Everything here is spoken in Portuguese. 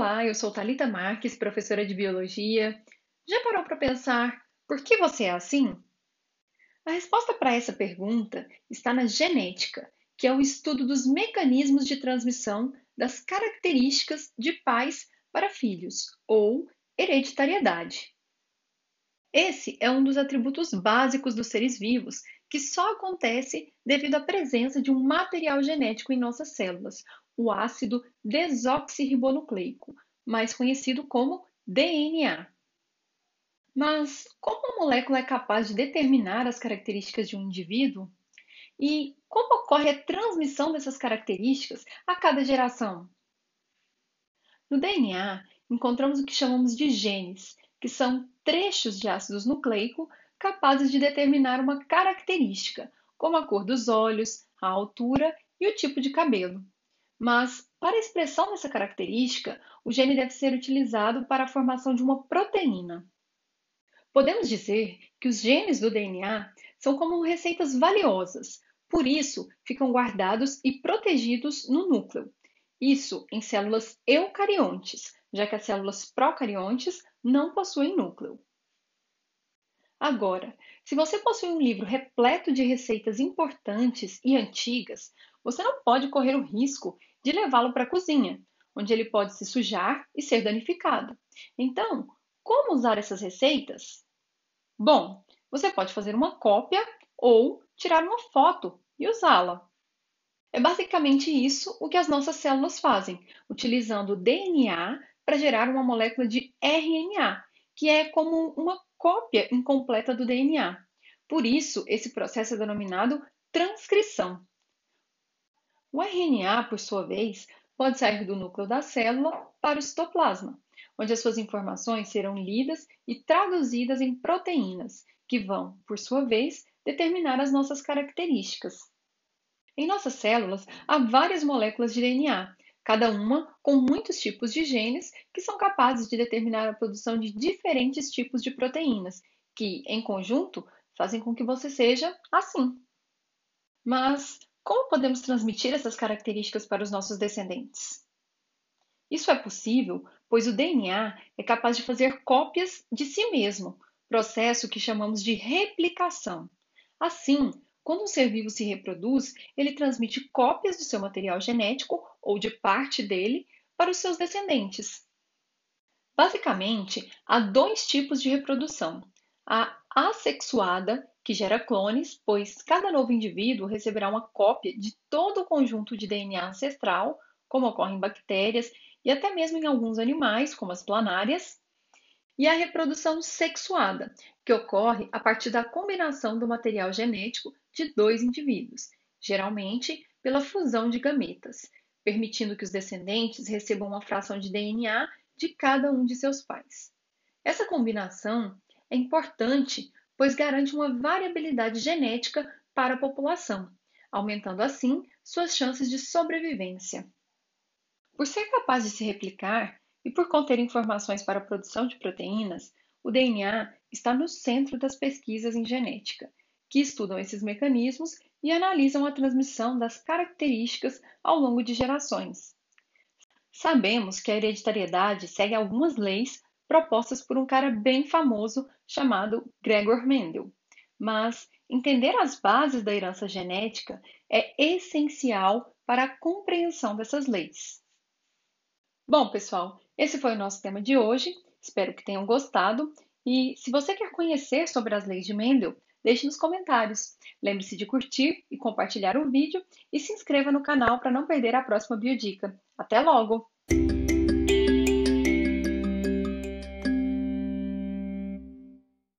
Olá, eu sou Talita Marques, professora de biologia. Já parou para pensar por que você é assim? A resposta para essa pergunta está na genética, que é o estudo dos mecanismos de transmissão das características de pais para filhos, ou hereditariedade. Esse é um dos atributos básicos dos seres vivos que só acontece devido à presença de um material genético em nossas células, o ácido desoxirribonucleico, mais conhecido como DNA. Mas como a molécula é capaz de determinar as características de um indivíduo? E como ocorre a transmissão dessas características a cada geração? No DNA, encontramos o que chamamos de genes, que são trechos de ácidos nucleico capazes de determinar uma característica, como a cor dos olhos, a altura e o tipo de cabelo. Mas, para a expressão dessa característica, o gene deve ser utilizado para a formação de uma proteína. Podemos dizer que os genes do DNA são como receitas valiosas, por isso ficam guardados e protegidos no núcleo. Isso em células eucariontes, já que as células procariontes não possuem núcleo. Agora, se você possui um livro repleto de receitas importantes e antigas, você não pode correr o risco de levá-lo para a cozinha, onde ele pode se sujar e ser danificado. Então, como usar essas receitas? Bom, você pode fazer uma cópia ou tirar uma foto e usá-la. É basicamente isso o que as nossas células fazem, utilizando o DNA para gerar uma molécula de RNA, que é como uma cópia incompleta do DNA. Por isso, esse processo é denominado transcrição. O RNA, por sua vez, pode sair do núcleo da célula para o citoplasma, onde as suas informações serão lidas e traduzidas em proteínas, que vão, por sua vez, determinar as nossas características. Em nossas células há várias moléculas de DNA, cada uma com muitos tipos de genes que são capazes de determinar a produção de diferentes tipos de proteínas, que, em conjunto, fazem com que você seja assim. Mas como podemos transmitir essas características para os nossos descendentes? Isso é possível, pois o DNA é capaz de fazer cópias de si mesmo, processo que chamamos de replicação. Assim, quando um ser vivo se reproduz, ele transmite cópias do seu material genético ou de parte dele para os seus descendentes. Basicamente, há dois tipos de reprodução: a assexuada que gera clones, pois cada novo indivíduo receberá uma cópia de todo o conjunto de DNA ancestral, como ocorre em bactérias e até mesmo em alguns animais, como as planárias, e a reprodução sexuada, que ocorre a partir da combinação do material genético de dois indivíduos, geralmente pela fusão de gametas, permitindo que os descendentes recebam uma fração de DNA de cada um de seus pais. Essa combinação é importante pois garante uma variabilidade genética para a população, aumentando assim suas chances de sobrevivência. Por ser capaz de se replicar e por conter informações para a produção de proteínas, o DNA está no centro das pesquisas em genética, que estudam esses mecanismos e analisam a transmissão das características ao longo de gerações. Sabemos que a hereditariedade segue algumas leis propostas por um cara bem famoso chamado Gregor Mendel. Mas entender as bases da herança genética é essencial para a compreensão dessas leis. Bom, pessoal, esse foi o nosso tema de hoje. Espero que tenham gostado. E se você quer conhecer sobre as leis de Mendel, deixe nos comentários. Lembre-se de curtir e compartilhar o vídeo e se inscreva no canal para não perder a próxima biodica. Até logo!